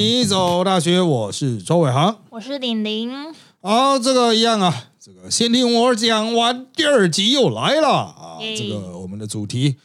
你走大学，我是周伟航。我是玲玲，好，这个一样啊，这个先听我讲完，第二集又来了啊。这个我们的主题，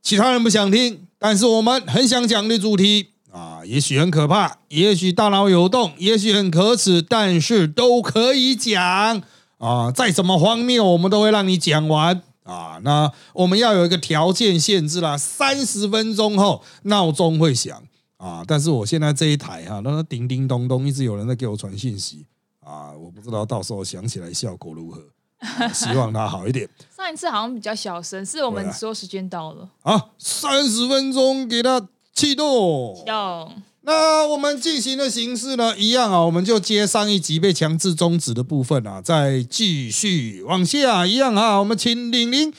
其他人不想听，但是我们很想讲的主题啊，也许很可怕，也许大脑有洞，也许很可耻，但是都可以讲啊。再怎么荒谬，我们都会让你讲完啊。那我们要有一个条件限制啦，三十分钟后闹钟会响啊。但是我现在这一台哈、那叮叮咚咚，一直有人在给我传信息啊，我不知道到时候想起来效果如何。啊 希望它好一点。上一次好像比较小声，是我们说时间到了。好，三十分钟给它启动。要那我们进行的形式呢，一样啊，我们就接上一集被强制终止的部分啊，再继续往下，一样啊，我们请玲玲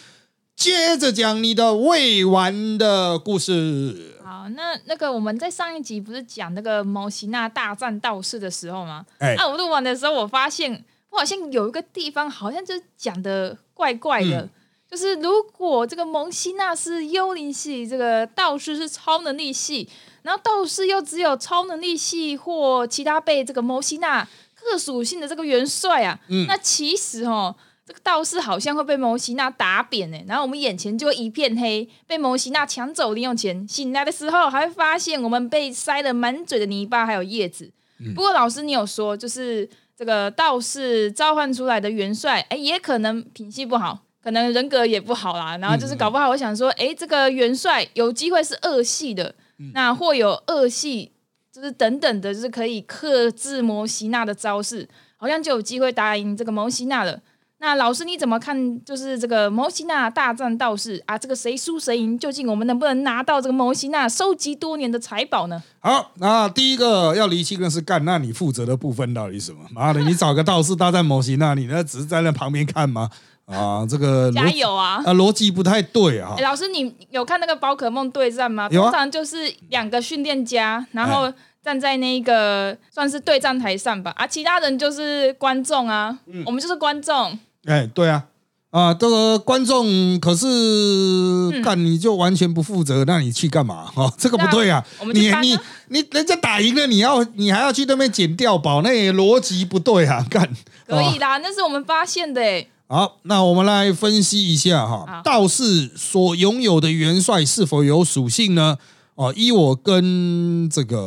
接着讲你的未完的故事。好，那那个我们在上一集不是讲那个毛希娜大战道士的时候吗？哎啊，我录完的时候，我发现我好像有一个地方好像就是讲的怪怪的。嗯就是如果这个蒙西娜是幽灵系，这个道士是超能力系，然后道士又只有超能力系或其他被这个蒙西娜各属性的这个元帅啊，嗯那其实哦，这个道士好像会被摩西娜打扁呢，然后我们眼前就会一片黑，被摩西娜抢走零用钱。醒来的时候还会发现我们被塞了满嘴的泥巴还有叶子。不过老师你有说，就是这个道士召唤出来的元帅，哎，也可能品性不好。可能人格也不好啦，然后就是搞不好，我想说，哎，这个元帅有机会是恶系的，那或有恶系，就是等等的，就是可以克制摩西娜的招式，好像就有机会打赢这个摩西娜了。那老师你怎么看？就是这个摩西娜大战道士啊，这个谁输谁赢？究竟我们能不能拿到这个摩西娜收集多年的财宝呢？好，那第一个要离清的是，干，那你负责的部分到底是什么？妈的，你找个道士大战摩西纳你那只是在那旁边看吗？啊，这个逻加油啊！啊，逻辑不太对啊欸。老师，你有看那个宝可梦对战吗？有啊通常就是两个训练家，然后站在那个算是对战台上吧，啊，其他人就是观众啊，嗯我们就是观众。哎，对啊，啊，这个观众可是嗯干你就完全不负责，那你去干嘛？哦，这个不对啊！你你你人家打赢了，你要你还要去那边捡掉宝，那也逻辑不对啊！干哦可以啦，那是我们发现的诶。好，那我们来分析一下哈，道士所拥有的元帅是否有属性呢？哦，依我跟这个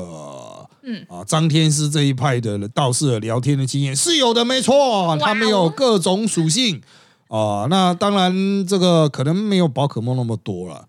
嗯啊张天师这一派的道士的聊天的经验是有的，没错，他们有各种属性啊。那当然，这个可能没有宝可梦那么多了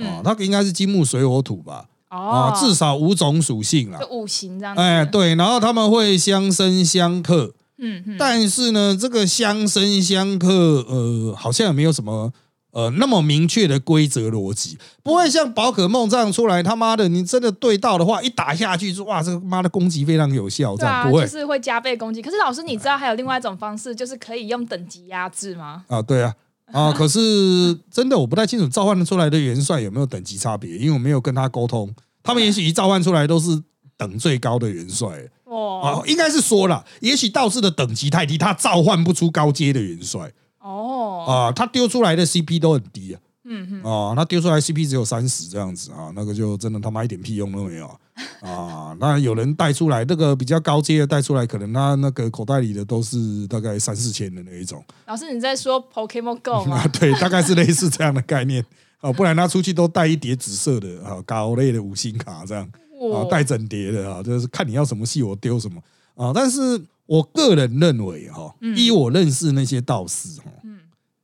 啊，它应该是金木水火土吧？嗯哦啊，，至少五种属性啦就。五行这样子。哎，，对，然后他们会相生相克，嗯嗯，但是呢，这个相生相克，呃，好像也没有什么呃那么明确的规则逻辑，不会像宝可梦这样出来。他妈的，你真的对到的话，一打下去，说哇，这个妈的攻击非常有效，这对啊，样不会就是会加倍攻击。可是老师，你知道还有另外一种方式，就是可以用等级压制吗？啊？对啊。啊，可是真的我不太清楚召唤出来的元帅有没有等级差别，因为我没有跟他沟通。他们也许一召唤出来都是等最高的元帅哦啊，应该是说了，也许道士的等级太低，他召唤不出高阶的元帅。哦，啊，他丢出来的 CP 都很低啊。嗯哼，啊，他丢出来 CP 只有三十这样子啊，那个就真的他妈一点屁用都没有啊啊！那有人带出来，那个比较高阶的带出来，可能他那个口袋里的都是大概三四千的那一种老师你在说 Pokemon Go 吗啊？，对，大概是类似这样的概念啊，不然他出去都带一叠紫色的啊高类的五星卡这样啊，哇带整叠的啊，就是看你要什么系我丢什么啊。但是我个人认为哈，依我认识那些道士哈，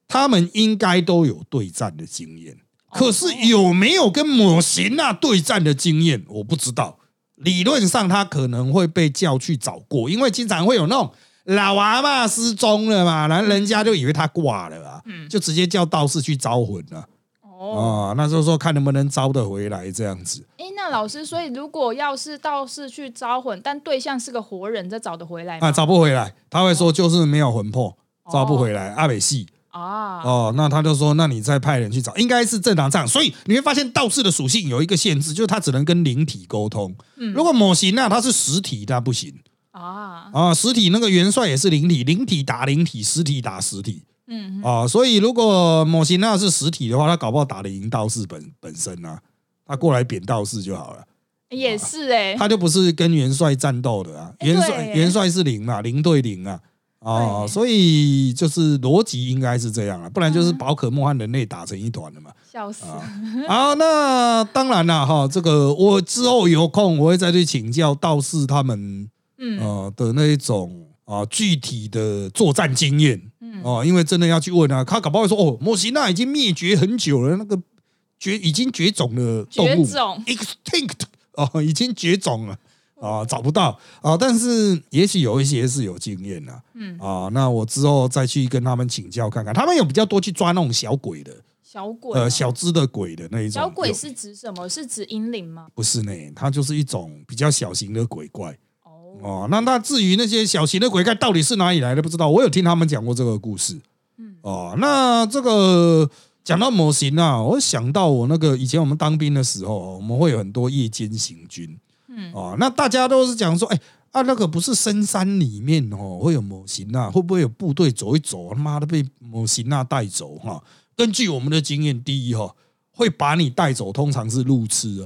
他们应该都有对战的经验，可是有没有跟抹贤娜对战的经验，我不知道。理论上他可能会被叫去找过，因为经常会有那种老阿嬷失踪了嘛，然后人家就以为他挂了啊，就直接叫道士去招魂了哦，啊。那就是说看能不能招得回来这样子。哎，那老师，所以如果要是道士去招魂，但对象是个活人，这找得回来吗？啊，找不回来，他会说就是没有魂魄，招不回来，阿北系啊，哦，那他就说，那你再派人去找，应该是正常这样。所以你会发现道士的属性有一个限制，就是他只能跟灵体沟通。嗯如果某型那他是实体，那不行啊，啊。实体那个元帅也是灵体，灵体打灵体，实体打实体嗯，啊。所以如果某型那是实体的话，他搞不好打得赢道士本本身啊，他过来贬道士就好了。也是哎、他就不是跟元帅战斗的啊，元帅对元帅是零嘛，零对零啊。哦，对所以就是逻辑应该是这样啊，不然嗯就是宝可梦和人类打成一团了嘛。笑死！啊，好，那当然了哈，这个我之后有空我会再去请教道士他们嗯呃的那一种啊具体的作战经验嗯，哦，因为真的要去问啊，他搞不好会说哦，莫西纳已经灭绝很久了，那个绝已经绝种的动物绝种 extinct 哦，已经绝种了。啊，找不到啊，但是也许有一些是有经验的，嗯啊，那我之后再去跟他们请教看看，他们有比较多去抓那种小鬼的，小鬼吗呃，小只的鬼的那一种。小鬼是指什么？是指阴灵吗？不是呢？它就是一种比较小型的鬼怪哦，哦。那那至于那些小型的鬼怪到底是哪里来的，不知道。我有听他们讲过这个故事。嗯哦，那这个讲到模型啊，我想到我那个以前我们当兵的时候，我们会有很多夜间行军。嗯哦，那大家都是讲说，哎、啊，那个不是深山里面哦，会有模型啊，会不会有部队走一走，他妈的被模型啊带走哈、根据我们的经验，第一哈、会把你带走，通常是路痴啊，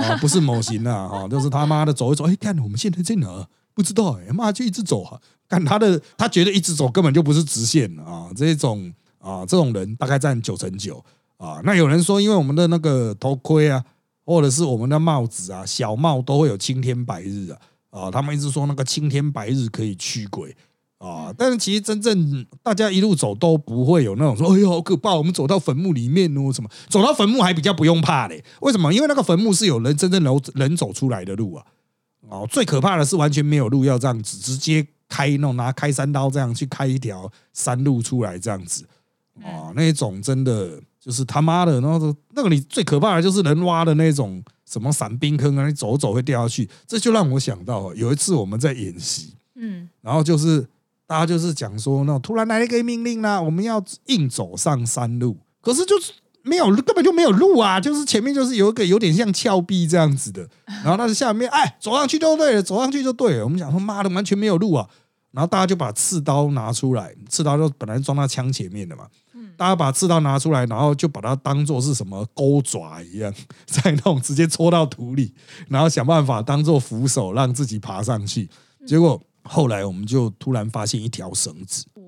啊，不是模型啊，哈、就是他妈的走一走，哎、看我们现在在哪？不知道哎、妈就一直走啊，看他的，他觉得一直走根本就不是直线啊，这种啊，这种人大概占九成九啊。那有人说，因为我们的那个头盔啊，或者是我们的帽子啊，小帽都会有青天白日啊，啊，他们一直说那个青天白日可以驱鬼啊，但是其实真正大家一路走都不会有那种说，哎呦好可怕，我们走到坟墓里面哦，什么走到坟墓还比较不用怕嘞？为什么？因为那个坟墓是有人真正人人走出来的路啊，哦，最可怕的是完全没有路，要这样子直接开那种拿开山刀这样去开一条山路出来这样子，哦，那种真的就是他妈的，然后那个你最可怕的就是人挖的那种什么散冰坑啊，你走走会掉下去，这就让我想到有一次我们在演习，嗯。然后就是大家就是讲说，那突然来了一个命令啦、我们要硬走上山路，可是就是没有根本就没有路啊，就是前面就是有一个有点像峭壁这样子的，然后那是下面哎走上去就对了，走上去就对了。我们讲说妈的完全没有路啊，然后大家就把刺刀拿出来，刺刀就本来装到枪前面的嘛。大家把刺刀拿出来，然后就把它当做是什么钩爪一样，在那种直接戳到土里，然后想办法当做扶手让自己爬上去。结果后来我们就突然发现一条绳子哦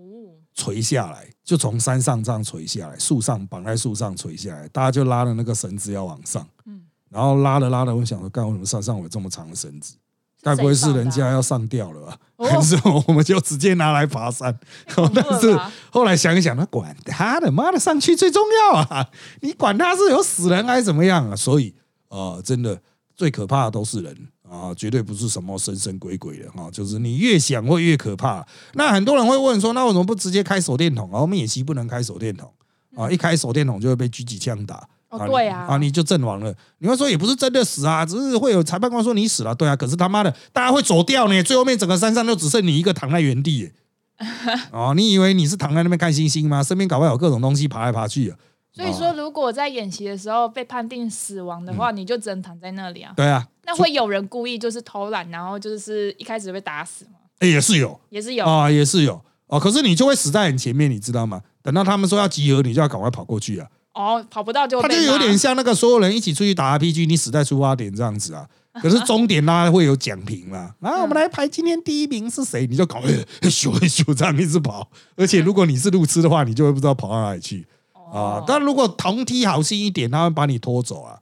垂下来，就从山上这样垂下来，树上绑在树上垂下来，大家就拉着那个绳子要往上，嗯然后拉着拉着，我想说，干为什么山上有这么长的绳子？该不会是人家要上吊了吧？哦还是我们就直接拿来爬山？但是后来想一想，他管他的，妈的，上去最重要啊！你管他是有死人还是怎么样啊？所以呃，真的最可怕的都是人啊，绝对不是什么神神鬼鬼的哈、就是你越想会越可怕。那很多人会问说，那为什么不直接开手电筒啊？我们演习不能开手电筒啊，一开手电筒就会被狙击枪打。哦对啊啊，你就阵亡了。你会说也不是真的死啊，只是会有裁判官说你死了，对啊。可是他妈的，大家会走掉呢，最后面整个山上就只剩你一个躺在原地耶。哦，你以为你是躺在那边看星星吗？身边搞不好有各种东西爬来爬去啊。所以说，如果在演习的时候被判定死亡的嗯话，你就只能躺在那里啊。对啊，那会有人故意就是偷懒，然后就是一开始被打死吗？欸也是有也是有。啊，也是有哦。可是你就会死在很前面，你知道吗？等到他们说要集合，你就要赶快跑过去啊。哦，跑不到就他就有点像那个所有人一起出去打 RPG，你死在出发点这样子啊。可是终点啦会有奖评啦，然后，我们来排今天第一名是谁，你就搞咻咻咻这样一直跑。而且如果你是路痴的话，你就会不知道跑到哪里去啊哦。但如果同梯好心一点，他会把你拖走啊。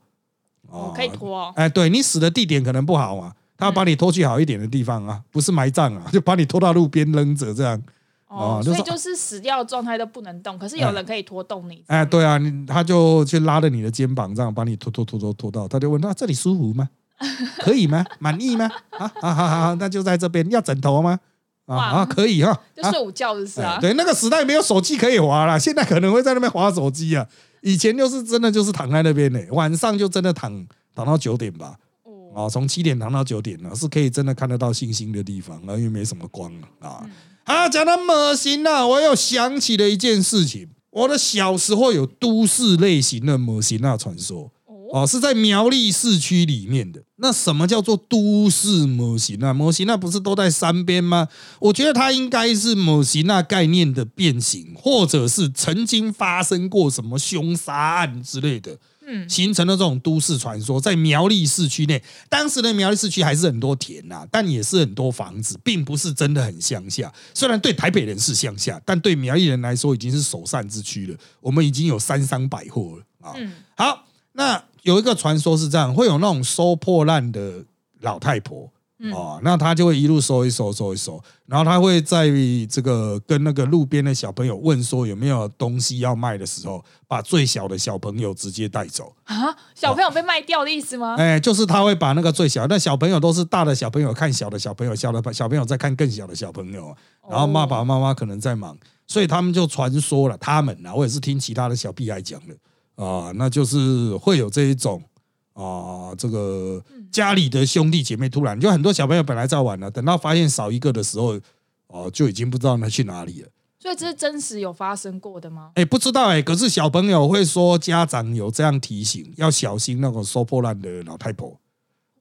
哦，可以拖哦。哎，对你死的地点可能不好啊，他要把你拖去好一点的地方啊，不是埋葬啊，就把你拖到路边扔着这样。哦所以就是死掉的状态都不能动，可是有人可以拖动你。哎，对啊，你他就去拉着你的肩膀，这样把你拖拖拖拖拖到，他就问他这里舒服吗？可以吗？满意吗？啊啊好好好，那就在这边，要枕头吗？啊啊，可以哈。啊就睡午觉就是啊。哎对，那个时代没有手机可以滑了，现在可能会在那边滑手机啊。以前就是真的就是躺在那边呢，晚上就真的躺躺到九点吧，哦啊，从七点躺到九点呢，是可以真的看得到星星的地方啊，因为没什么光啊。嗯啊，讲到恶心啊，我又想起了一件事情，我的小时候有都市类型的魔神啊传说。哦，哦，是在苗栗市区里面的。那什么叫做都市模型啊？模型那不是都在山边吗？我觉得它应该是模型那概念的变形，或者是曾经发生过什么凶杀案之类的。嗯形成了这种都市传说，在苗栗市区内，当时的苗栗市区还是很多田呐、但也是很多房子，并不是真的很乡下。虽然对台北人是乡下，但对苗栗人来说已经是首善之区了。我们已经有三商百货了啊。嗯好，那有一个传说是这样，会有那种收破烂的老太婆。嗯哦，那他就会一路收一收收一收，然后他会在这个跟那个路边的小朋友问说有没有东西要卖的时候，把最小的小朋友直接带走。啊，小朋友被卖掉的意思吗？哎，就是他会把那个最小，那小朋友都是大的小朋友看小的小朋友，小的小朋友在看更小的小朋友，然后爸爸妈妈可能在忙，所以他们就传说了，他们啊，我也是听其他的小屁孩讲的啊，那就是会有这一种啊，这个家里的兄弟姐妹突然就很多小朋友本来在玩了，等到发现少一个的时候，哦，就已经不知道他去哪里了。所以这是真实有发生过的吗？哎，不知道哎，可是小朋友会说家长有这样提醒，要小心那种收破烂的老太婆。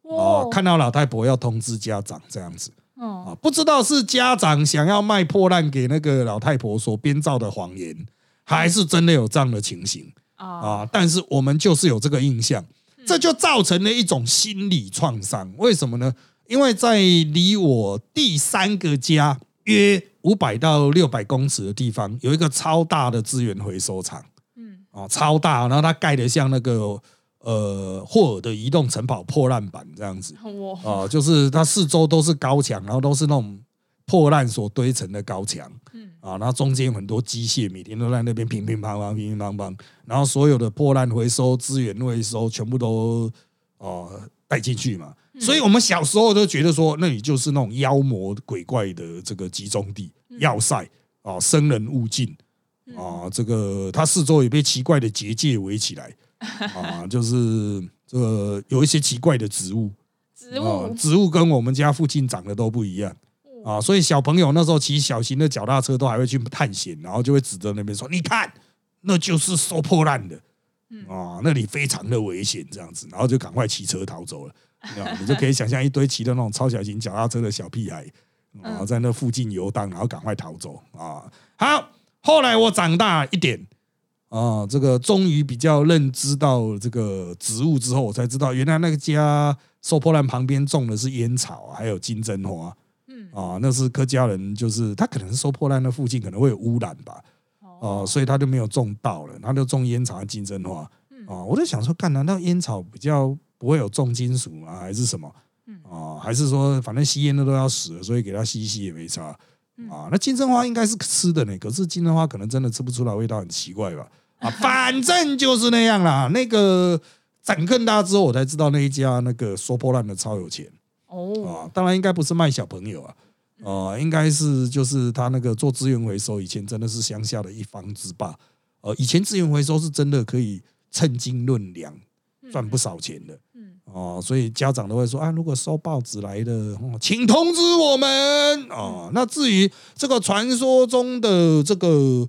哦，看到老太婆要通知家长这样子哦啊，不知道是家长想要卖破烂给那个老太婆所编造的谎言，还是真的有这样的情形啊啊？但是我们就是有这个印象，这就造成了一种心理创伤。为什么呢？因为在离我第三个家约五百到六百公尺的地方，有一个超大的资源回收厂。嗯啊，超大，然后它盖的像那个呃霍尔的移动城堡破烂板这样子哦啊、就是它四周都是高墙，然后都是那种破烂所堆成的高墙嗯啊，然后中间有很多机械，每天都在那边乒乒乓乓、乒乒乓乓，然后所有的破烂回收、资源回收全部都哦带进去嘛。所以我们小时候都觉得说，那里就是那种妖魔鬼怪的这个集中地、要塞啊，生人勿近。啊，这个它四周也被奇怪的结界围起来啊，就是这个有一些奇怪的植物，植啊物，植物跟我们家附近长得都不一样啊，所以小朋友那时候骑小型的脚踏车都还会去探险，然后就会指着那边说：“你看，那就是收破烂的啊，那里非常的危险，这样子，然后就赶快骑车逃走了。啊，你就可以想象一堆骑的那种超小型脚踏车的小屁孩啊，在那附近游荡，然后赶快逃走啊。好，后来我长大一点。啊，这个终于比较认知到这个植物之后，我才知道原来那个家收破烂旁边种的是烟草，还有金针花。嗯啊，那是客家人，就是他可能是收破烂的附近可能会有污染吧，哦、所以他就没有种稻了，他就种烟草和金针花。啊，我在想说，干难道烟草比较不会有重金属吗？还是什么？啊，还是说反正吸烟的都要死了，所以给他吸一吸也没差。啊，那金针花应该是吃的呢，可是金针花可能真的吃不出来，味道很奇怪吧？啊，反正就是那样啦。那个长更大之后，我才知道那一家那个收破烂的超有钱。哦，啊，当然应该不是卖小朋友啊，啊，应该是就是他那个做资源回收，以前真的是乡下的一方之霸。呃，以前资源回收是真的可以称斤论两，赚不少钱的。嗯哦，所以家长都会说啊，如果收报纸来的，哦请通知我们哦。那至于这个传说中的这个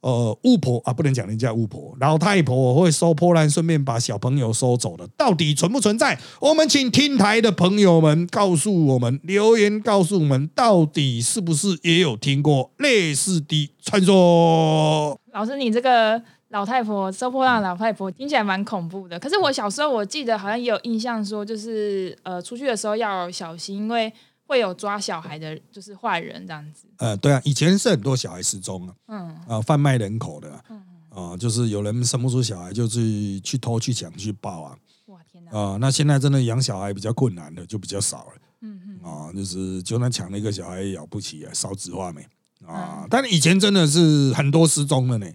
呃巫婆啊，不能讲人家巫婆，老太婆会收破烂，顺便把小朋友收走的，到底存不存在？我们请听台的朋友们告诉我们，留言告诉我们，到底是不是也有听过类似的传说？老师，你这个老太婆收破烂老太婆听起来蛮恐怖的。可是我小时候我记得好像也有印象说，就是呃出去的时候要小心，因为会有抓小孩的，就是坏人这样子。呃，对啊，以前是很多小孩失踪啊。嗯啊，贩卖人口的啊啊，就是有人生不出小孩，就去去偷去抢去抱啊哇天哪！啊。那现在真的养小孩比较困难的，就比较少了嗯嗯啊。就是就算抢了一个小孩也了不起啊，少子化没啊。但以前真的是很多失踪的呢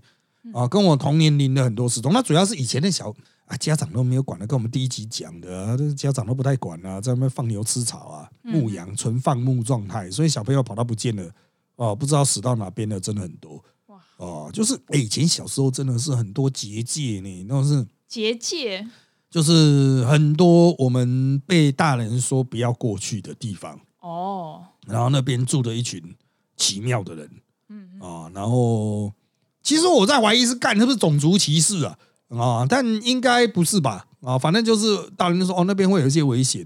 啊，跟我同年龄的很多失踪。那主要是以前的小啊，家长都没有管的，跟我们第一集讲的家长都不太管啊，在那边放牛吃草啊，牧羊纯放牧状态，所以小朋友跑到不见了哦，不知道死到哪边了，真的很多。哇，哦，就是、欸以前小时候真的是很多结界呢，那种是结界？就是很多我们被大人说不要过去的地方，哦，然后那边住着一群奇妙的人嗯啊，然后其实我在怀疑是干是不是种族歧视啊啊，但应该不是吧啊，反正就是大人就说哦那边会有一些危险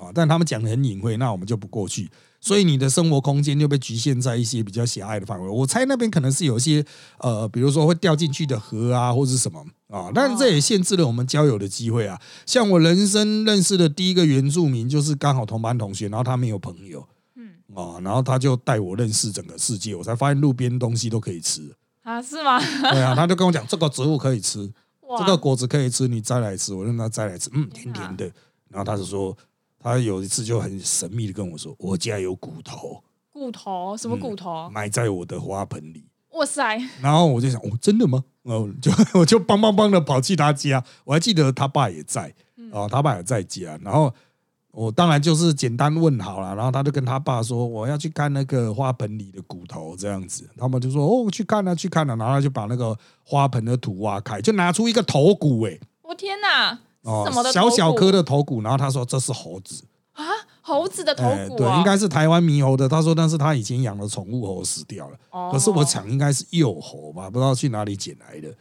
啊，但他们讲的很隐晦，那我们就不过去。所以你的生活空间就被局限在一些比较狭隘的范围。我猜那边可能是有一些呃，比如说会掉进去的河啊，或者是什么啊，但是这也限制了我们交友的机会啊。像我人生认识的第一个原住民，就是刚好同班同学，然后他没有朋友，嗯啊，然后他就带我认识整个世界，我才发现路边东西都可以吃啊，是吗？对啊，他就跟我讲这个植物可以吃，这个果子可以吃，你摘来吃，我让他摘来吃，嗯，甜甜的，然后他就说。他有一次就很神秘的跟我说：“我家有骨头，骨头什么骨头？埋在我的花盆里。”哇塞！然后我就想：“哦，真的吗？”然后就 我就帮帮帮的跑去他家，我还记得他爸也在啊，他爸也在家。然后我当然就是简单问好了，然后他就跟他爸说：“我要去看那个花盆里的骨头。”这样子，他们就说：“哦，去看啊，去看啊。”然后就把那个花盆的土挖开，就拿出一个头骨。哎，我天哪！哦，小小颗的头骨，然后他说这是猴子啊，猴子的头骨，对，应该是台湾猕猴的。他说，但是他以前养的宠物猴死掉了，可是我想应该是幼猴吧，不知道去哪里捡来的，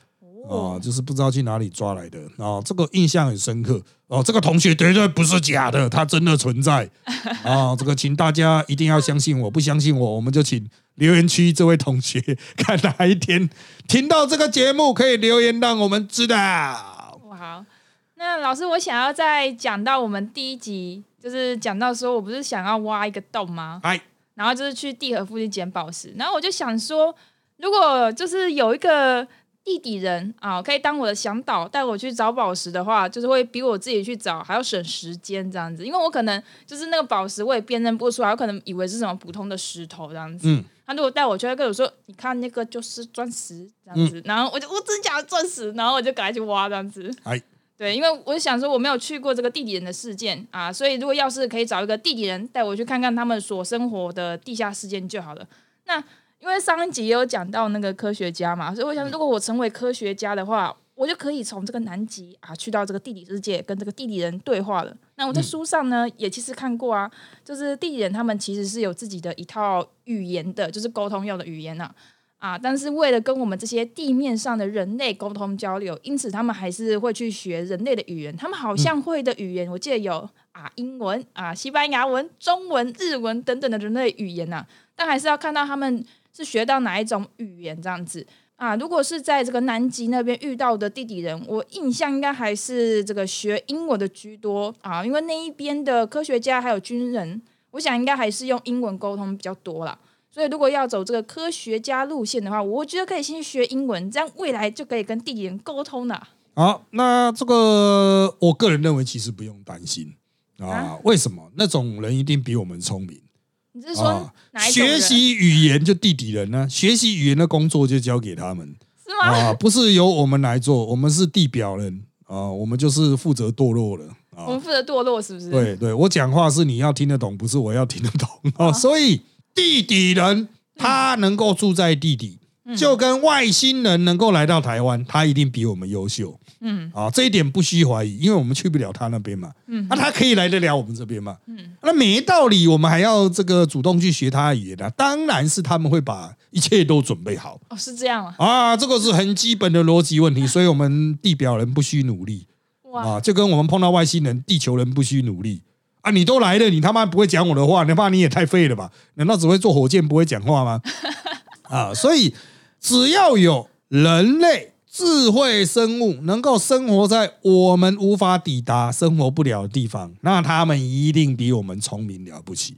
哦，就是不知道去哪里抓来的，哦，这个印象很深刻，哦，这个同学绝对不是假的，他真的存在，啊，这个请大家一定要相信我，不相信我，我们就请留言区这位同学，看哪一天听到这个节目可以留言让我们知道。好那老师，我想要再讲到我们第一集，就是讲到说我不是想要挖一个洞吗？哎，然后就是去地核附近捡宝石，然后我就想说，如果就是有一个地底人啊，可以当我的向导，带我去找宝石的话，就是会比我自己去找还要省时间这样子，因为我可能就是那个宝石我也辨认不出来，我可能以为是什么普通的石头这样子。嗯，他如果带我去，跟我说，你看那个就是钻石这样子，然后我就我真假的钻石，然后我就赶快去挖这样子。哎。对，因为我想说我没有去过这个地底人的事件啊，所以如果要是可以找一个地底人带我去看看他们所生活的地下事件就好了。那因为上一集也有讲到那个科学家嘛，所以我想如果我成为科学家的话，我就可以从这个南极啊去到这个地理世界跟这个地理人对话了。那我在书上呢也其实看过啊，就是地理人他们其实是有自己的一套语言的，就是沟通用的语言呐。啊！但是为了跟我们这些地面上的人类沟通交流，因此他们还是会去学人类的语言。他们好像会的语言，我记得有啊，英文啊，西班牙文、中文、日文等等的人类语言呐。但还是要看到他们是学到哪一种语言这样子啊。如果是在这个南极那边遇到的地底人，我印象应该还是这个学英文的居多啊，因为那一边的科学家还有军人，我想应该还是用英文沟通比较多啦。所以，如果要走这个科学家路线的话，我觉得可以先学英文，这样未来就可以跟地底人沟通了。好，那这个我个人认为其实不用担心啊。为什么？那种人一定比我们聪明。你是说学习语言就地底人呢？学习语言的工作就交给他们，是吗？啊，不是由我们来做，我们是地表人啊，我们就是负责堕落了。我们负责堕落，是不是？对对，我讲话是你要听得懂，不是我要听得懂啊，所以。地底人，他能够住在地底，就跟外星人能够来到台湾，他一定比我们优秀。嗯，啊，这一点不需怀疑，因为我们去不了他那边嘛。嗯，那他可以来得了我们这边嘛？嗯，那没道理，我们还要这个主动去学他的语言啊？当然是他们会把一切都准备好。哦，是这样啊？啊，这个是很基本的逻辑问题，所以我们地表人不需努力。哇，就跟我们碰到外星人，地球人不需努力。啊！你都来了，你他妈不会讲我的话？你怕你也太废了吧？难道只会坐火箭不会讲话吗？啊！所以只要有人类智慧生物能够生活在我们无法抵达、生活不了的地方，那他们一定比我们聪明了不起。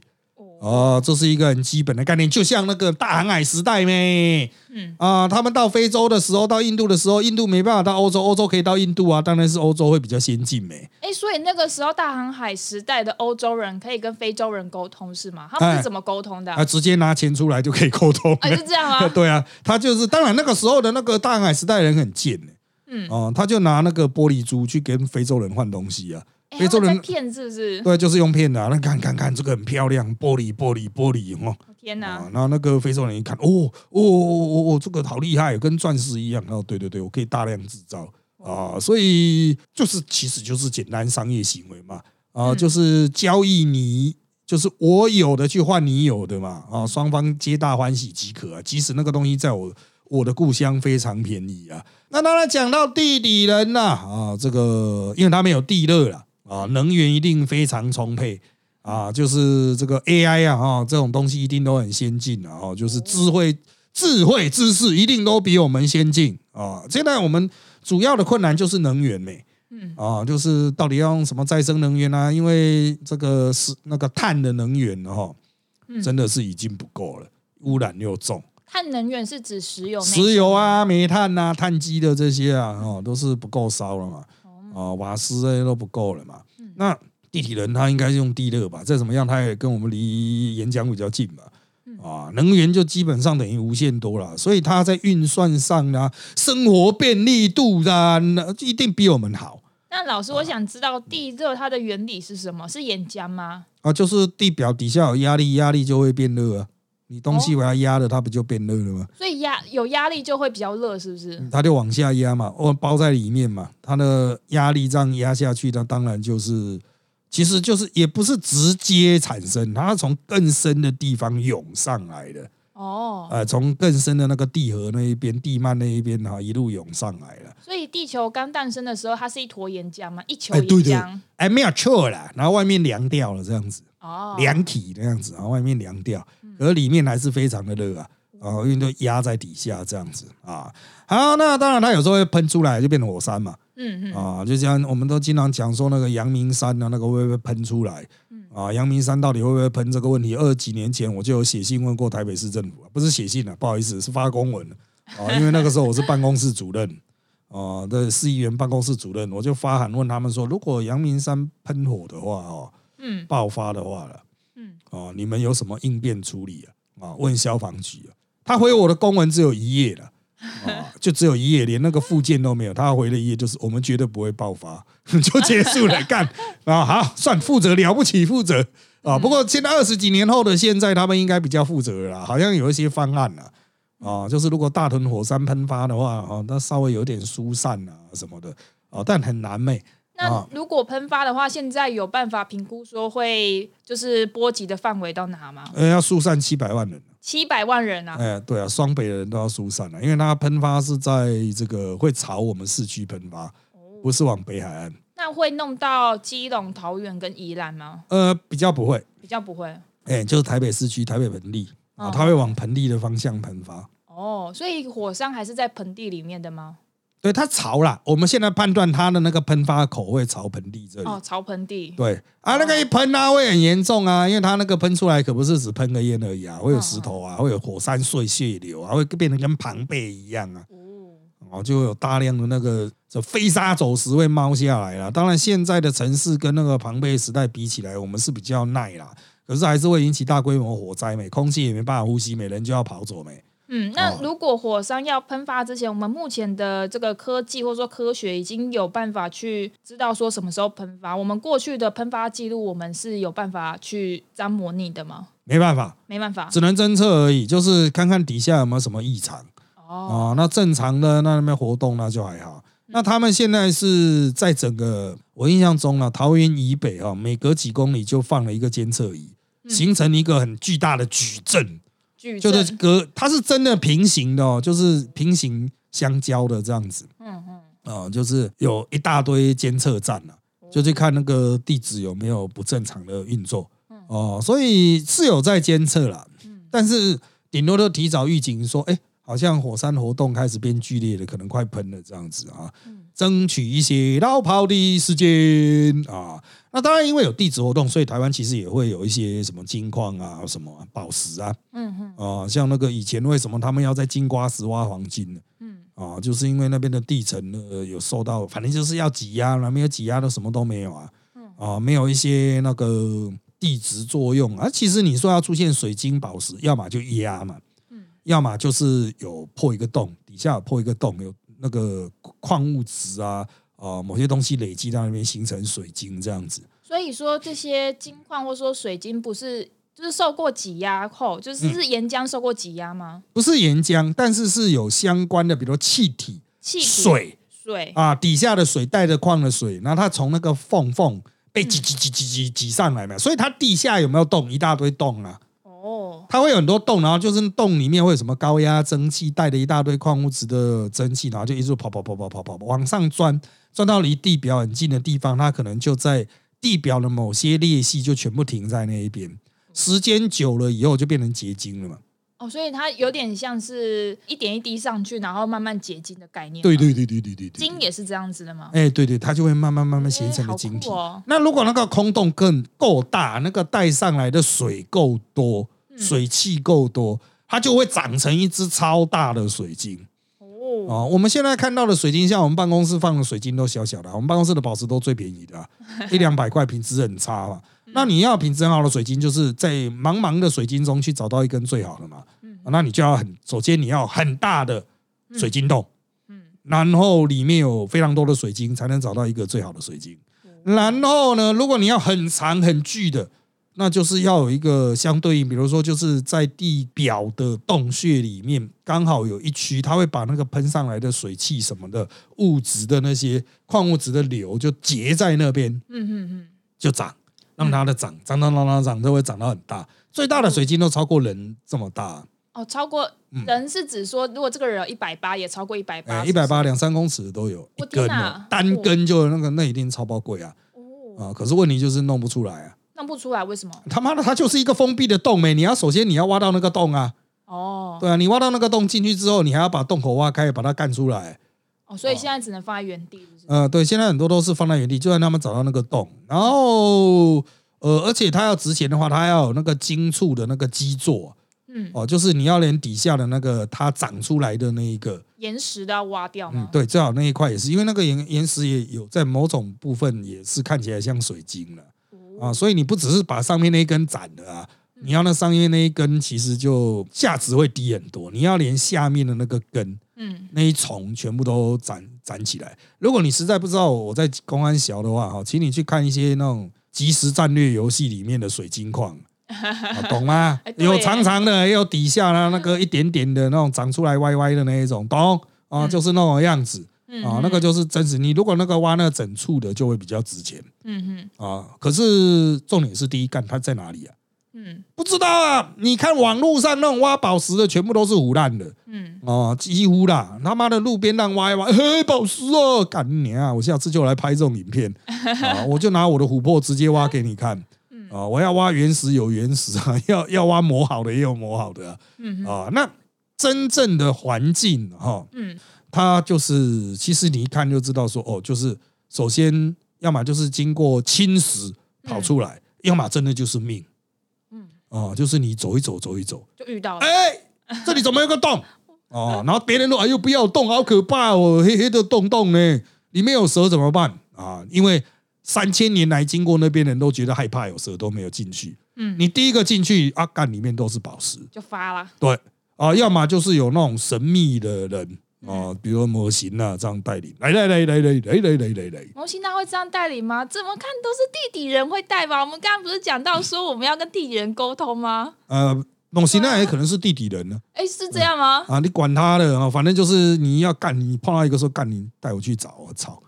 哦，这是一个很基本的概念，就像那个大航海时代咩，嗯啊，他们到非洲的时候，到印度的时候，印度没办法到欧洲，欧洲可以到印度啊，当然是欧洲会比较先进没。哎，所以那个时候大航海时代的欧洲人可以跟非洲人沟通是吗？他们是怎么沟通的？啊，直接拿钱出来就可以沟通，啊是这样啊？对啊，他就是，当然那个时候的那个大航海时代人很贱呢，嗯哦，他就拿那个玻璃珠去跟非洲人换东西啊。非洲人骗是不是？对，就是用骗的。那看看看，这个很漂亮，玻璃玻璃玻璃哦。天哪！然后那个非洲人一看，哦哦哦哦，这个好厉害，跟钻石一样。哦，对对对，我可以大量制造啊，所以就是其实就是简单商业行为嘛啊，就是交易你，就是我有的去换你有的嘛啊，双方皆大欢喜即可啊。即使那个东西在我我的故乡非常便宜啊。那当然讲到地理人呐啊，这个因为他没有地热了。啊，能源一定非常充沛啊，就是这个 AI 啊，哈，这种东西一定都很先进啊，哦，就是智慧、智慧知识一定都比我们先进啊。现在我们主要的困难就是能源没，嗯啊，就是到底要用什么再生能源啊？因为这个是那个碳的能源哈，嗯真的是已经不够了，污染又重。碳能源是指石油、石油，啊、煤炭啊、碳基的这些啊，哦，都是不够烧了嘛，啊，瓦斯这些都不够了嘛。那地体人他应该是用地热吧？再怎么样，他也跟我们离岩浆比较近嘛。啊，能源就基本上等于无限多了，所以它在运算上啊、生活便利度啊，那一定比我们好那老师，我想知道地热它的原理是什么？是岩浆吗？啊。就是地表底下有压力，压力就会变热啊。你东西把它压了，它不就变热了吗？所以压有压力就会比较热，是不是？它就往下压嘛，哦，包在里面嘛，它的压力这样压下去，它当然就是，其实就是也不是直接产生，它从更深的地方涌上来的，哦，呃，从更深的那个地核那一边、地幔那一边哈，一路涌上来了。所以地球刚诞生的时候，它是一坨岩浆嘛？一球岩浆。哎，没有错啦，然后外面凉掉了这样子，哦，凉体那样子，然后外面凉掉，而里面还是非常的热啊。啊，因为都压在底下这样子啊，好，那当然它有时候会喷出来，就变成火山嘛。嗯嗯，啊，就像我们都经常讲说那个阳明山啊，那个会不会喷出来？啊，阳明山到底会不会喷这个问题？二十几年前我就有写信问过台北市政府，不是写信了，不好意思，是发公文啊，因为那个时候我是办公室主任啊的市议员办公室主任，我就发函问他们说，如果阳明山喷火的话哦，嗯爆发的话了，嗯，哦，你们有什么应变处理啊？啊，问消防局啊，他回我的公文只有一页了。啊，就只有一页，连那个附件都没有。他回了一页，就是我们绝对不会爆发，就结束了。干 啊，好，算负责了不起，负责啊。不过现在二十几年后的现在，他们应该比较负责了啦，好像有一些方案了啊，就是如果大屯火山喷发的话，啊，那稍微有点疏散啊什么的啊，但很难妹。那啊如果喷发的话，现在有办法评估说会就是波及的范围到哪吗？呃，要疏散七百万人。七百万人啊！哎，对啊，双北的人都要疏散了，因为它喷发是在这个会朝我们市区喷发，不是往北海岸。那会弄到基隆、桃园跟宜兰吗？呃，比较不会，比较不会哎，就是台北市区、台北盆地啊，哦它会往盆地的方向喷发。哦，所以火山还是在盆地里面的吗？对，它潮啦，我们现在判断它的那个喷发口会潮盆地这里。哦，潮盆地。对啊，那个一喷啊，会很严重啊，因为它那个喷出来可不是只喷个烟而已啊，会有石头啊，会有火山碎屑流啊，会变成跟庞贝一样啊。哦，哦，就会有大量的那个这飞沙走石会冒下来了。当然，现在的城市跟那个庞贝时代比起来，我们是比较耐啦，可是还是会引起大规模火灾没，空气也没办法呼吸，每人就要跑走没。嗯，那哦如果火山要喷发之前，我们目前的这个科技或者说科学已经有办法去知道说什么时候喷发。我们过去的喷发记录，我们是有办法去这样模拟的吗？没办法，没办法。只能侦测而已，就是看看底下有没有什么异常哦，啊、那正常的那那边活动那就还好。那他们现在是在整个我印象中呢，桃园以北啊，每隔几公里就放了一个监测仪，形成一个很巨大的矩阵。矩就是。隔，它是真的平行的哦，就是平行相交的这样子。嗯嗯。啊、就是有一大堆监测站啊，就去看那个地址有没有不正常的运作。哦，所以是有在监测啦，但是顶多都提早预警说，哎，好像火山活动开始变剧烈了，可能快喷了这样子啊，争取一些绕跑的时间啊。那当然，因为有地质活动，所以台湾其实也会有一些什么金矿啊、什么宝石啊，嗯嗯。啊，像那个以前为什么他们要在金瓜石挖黄金呢？嗯。啊，就是因为那边的地层呢有受到，反正就是要挤压了，没有挤压的什么都没有啊，啊，没有一些那个地质作用。啊。其实你说要出现水晶宝石，要么就压嘛，要么就是有破一个洞，底下有破一个洞，有那个矿物质啊，啊，某些东西累积在那边形成水晶这样子。所以说这些金矿或者说水晶不是就是受过挤压后，就是是岩浆受过挤压吗？不是岩浆，但是是有相关的，比如气体、气体水。水啊，底下的水带着矿的水，然后它从那个缝缝被挤挤挤挤挤挤上来嘛，所以它地下有没有洞？一大堆洞啊，哦，它会有很多洞，然后就是洞里面会有什么高压蒸汽带着一大堆矿物质的蒸汽，然后就一直跑跑跑跑跑跑往上钻，钻到离地表很近的地方，它可能就在地表的某些裂隙就全部停在那一边，时间久了以后就变成结晶了嘛。哦，所以它有点像是一点一滴上去，然后慢慢结晶的概念。对，对对对对对对，晶也是这样子的吗？哎，对对，它就会慢慢慢慢形成的晶体。那如果那个空洞更够大，那个带上来的水够多，嗯水汽够多，它就会长成一只超大的水晶哦，啊、我们现在看到的水晶，像我们办公室放的水晶都小小的啊，我们办公室的宝石都最便宜的、啊，一两百块，品质很差嘛。那你要品质很好的水晶，就是在茫茫的水晶中去找到一根最好的嘛。啊那你就要很，首先你要很大的水晶洞，嗯然后里面有非常多的水晶，才能找到一个最好的水晶。然后呢，如果你要很长很巨的，那就是要有一个相对应，比如说就是在地表的洞穴里面，刚好有一区，它会把那个喷上来的水汽什么的物质的那些矿物质的流就结在那边，嗯嗯嗯，就长，让它的长长长长长长都会长到很大，最大的水晶都超过人这么大，哦，超过人是指说，如果这个人有一百八，也超过一百八，嗯哎，一百八两三公尺都有一根单根就那个那一定超爆贵啊。哦，啊！可是问题就是弄不出来啊。弄不出来，为什么？他妈的，它就是一个封闭的洞没？你要首先你要挖到那个洞啊，哦对啊，你挖到那个洞进去之后，你还要把洞口挖开，把它干出来。哦，所以现在只能放在原地，是不是？呃，对，现在很多都是放在原地，就算他们找到那个洞，然后呃，而且它要值钱的话，它要有那个金触的那个基座嗯，哦，就是你要连底下的那个它长出来的那一个，岩石都要挖掉吗？，嗯对，最好那一块也是，因为那个岩岩石也有在某种部分也是看起来像水晶了啊，所以你不只是把上面那一根斩了啊，你要那上面那一根其实就价值会低很多，你要连下面的那个根嗯那一丛全部都斩斩起来。如果你实在不知道我在公安小的话，哈，请你去看一些那种即时战略游戏里面的水晶矿。啊懂吗有长长的，也有底下呢那个一点点的那种长出来歪歪的那一种，懂啊？嗯就是那种样子嗯啊，那个就是真实。你如果那个挖那个整处的，就会比较值钱嗯嗯啊。可是重点是第一，干它在哪里啊？嗯不知道啊！你看网络上那种挖宝石的，全部都是腐烂的。嗯，哦，几乎啦，他妈的路边让挖一挖，嘿，宝石哦，干你啊！我下次就来拍这种影片 啊，我就拿我的琥珀直接挖给你看嗯啊！我要挖原石有原石啊，要要挖磨好的也有磨好的啊嗯啊。那真正的环境哈，嗯它就是其实你一看就知道说哦，就是首先要么就是经过侵蚀跑出来，要么真的就是命。嗯，哦，就是你走一走走一走，就遇到了，哎，这里怎么有个洞？哦，然后别人都哎呦不要动，好可怕哦，黑黑的洞洞呢，里面有蛇怎么办？啊？因为三千年来经过那边人都觉得害怕有蛇，都没有进去。嗯，你第一个进去，啊，干里面都是宝石，就发了，对啊，要么就是有那种神秘的人啊，比如模型啊这样带领，来来来来来来来来来来，模型他会这样带领吗？怎么看都是地底人会带吧？我们刚刚不是讲到说我们要跟地底人沟通吗？呃，模型那也可能是地底人呢哎，是这样吗？啊，你管他的啊，反正就是你要干，你碰到一个说干，你带我去找，我操！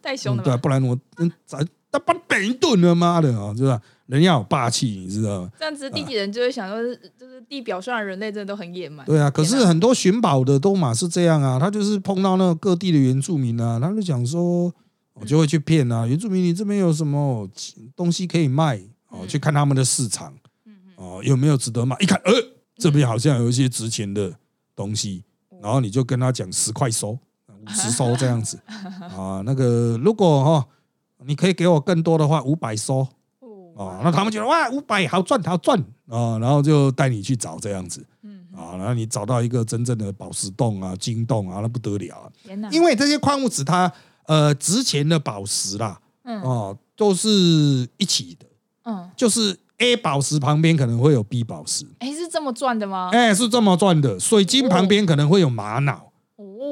太凶了吧？不然我嗯咱他把北一顿了，妈的啊，是吧？人要有霸气，你知道吗？这样子地底人就会想说，就是地表上的人类真的都很野蛮。对啊，可是很多寻宝的都嘛是这样啊，他就是碰到那个各地的原住民啊，他就讲说，我就会去骗啊，原住民你这边有什么东西可以卖哦，嗯去看他们的市场哦，有没有值得买？一看，呃，这边好像有一些值钱的东西，然后你就跟他讲十块收，五十收 这样子啊，那个如果哈、你可以给我更多的话，五百收。哦，那他们觉得哇，五百好赚好赚。啊，然后就带你去找这样子。嗯，啊，然后你找到一个真正的宝石洞啊、金洞啊，那不得了因为这些矿物质它呃值钱的宝石啦，嗯。哦，都是一起的，嗯，就是 A 宝石旁边可能会有 B 宝石，哎，是这么赚的吗？哎，是这么赚的。水晶旁边可能会有玛瑙，哦，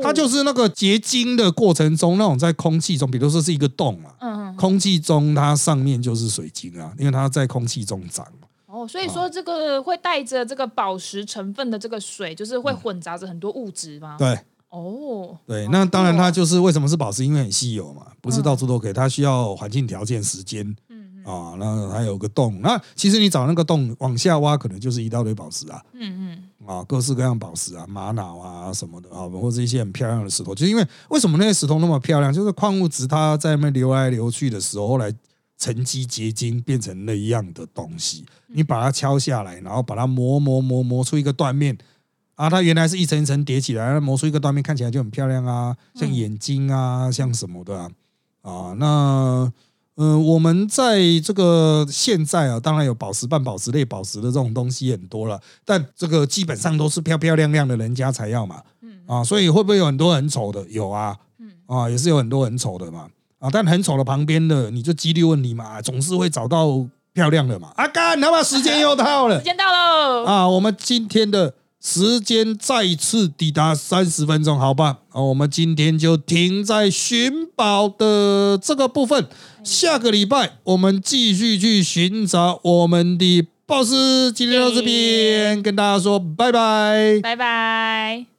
它就是那个结晶的过程中，那种在空气中，比如说是一个洞嘛，嗯嗯空气中它上面就是水晶啊，因为它在空气中长嘛。哦，所以说这个会带着这个宝石成分的这个水，就是会混杂着很多物质吗？对。哦，对，那当然它就是为什么是宝石，因为很稀有嘛，不是到处都可以，它需要环境条件、时间嗯啊，那还有个洞。那其实你找那个洞往下挖，可能就是一大堆宝石啊。嗯嗯啊，各式各样宝石啊，玛瑙啊什么的啊，或者一些很漂亮的石头，就是因为为什么那些石头那么漂亮，就是矿物质它在那边流来流去的时候，后来沉积结晶变成那样的东西。你把它敲下来，然后把它磨磨磨磨出一个断面啊，它原来是一层一层叠起来，磨出一个断面，看起来就很漂亮啊，像眼睛啊，像什么的啊。啊那嗯，我们在这个现在啊，当然有宝石、半宝石类宝石的这种东西很多了，但这个基本上都是漂漂亮亮的人家才要嘛。嗯啊，所以会不会有很多很丑的？有啊，啊，也是有很多很丑的嘛。啊，但很丑的旁边的，你就几率问题嘛，总是会找到漂亮的嘛。阿干，那么时间又到了，时间到喽啊，我们今天的。时间再次抵达三十分钟，好吧？好，我们今天就停在寻宝的这个部分。下个礼拜我们继续去寻找我们的 BOSS。今天到这边跟大家说拜拜，拜拜。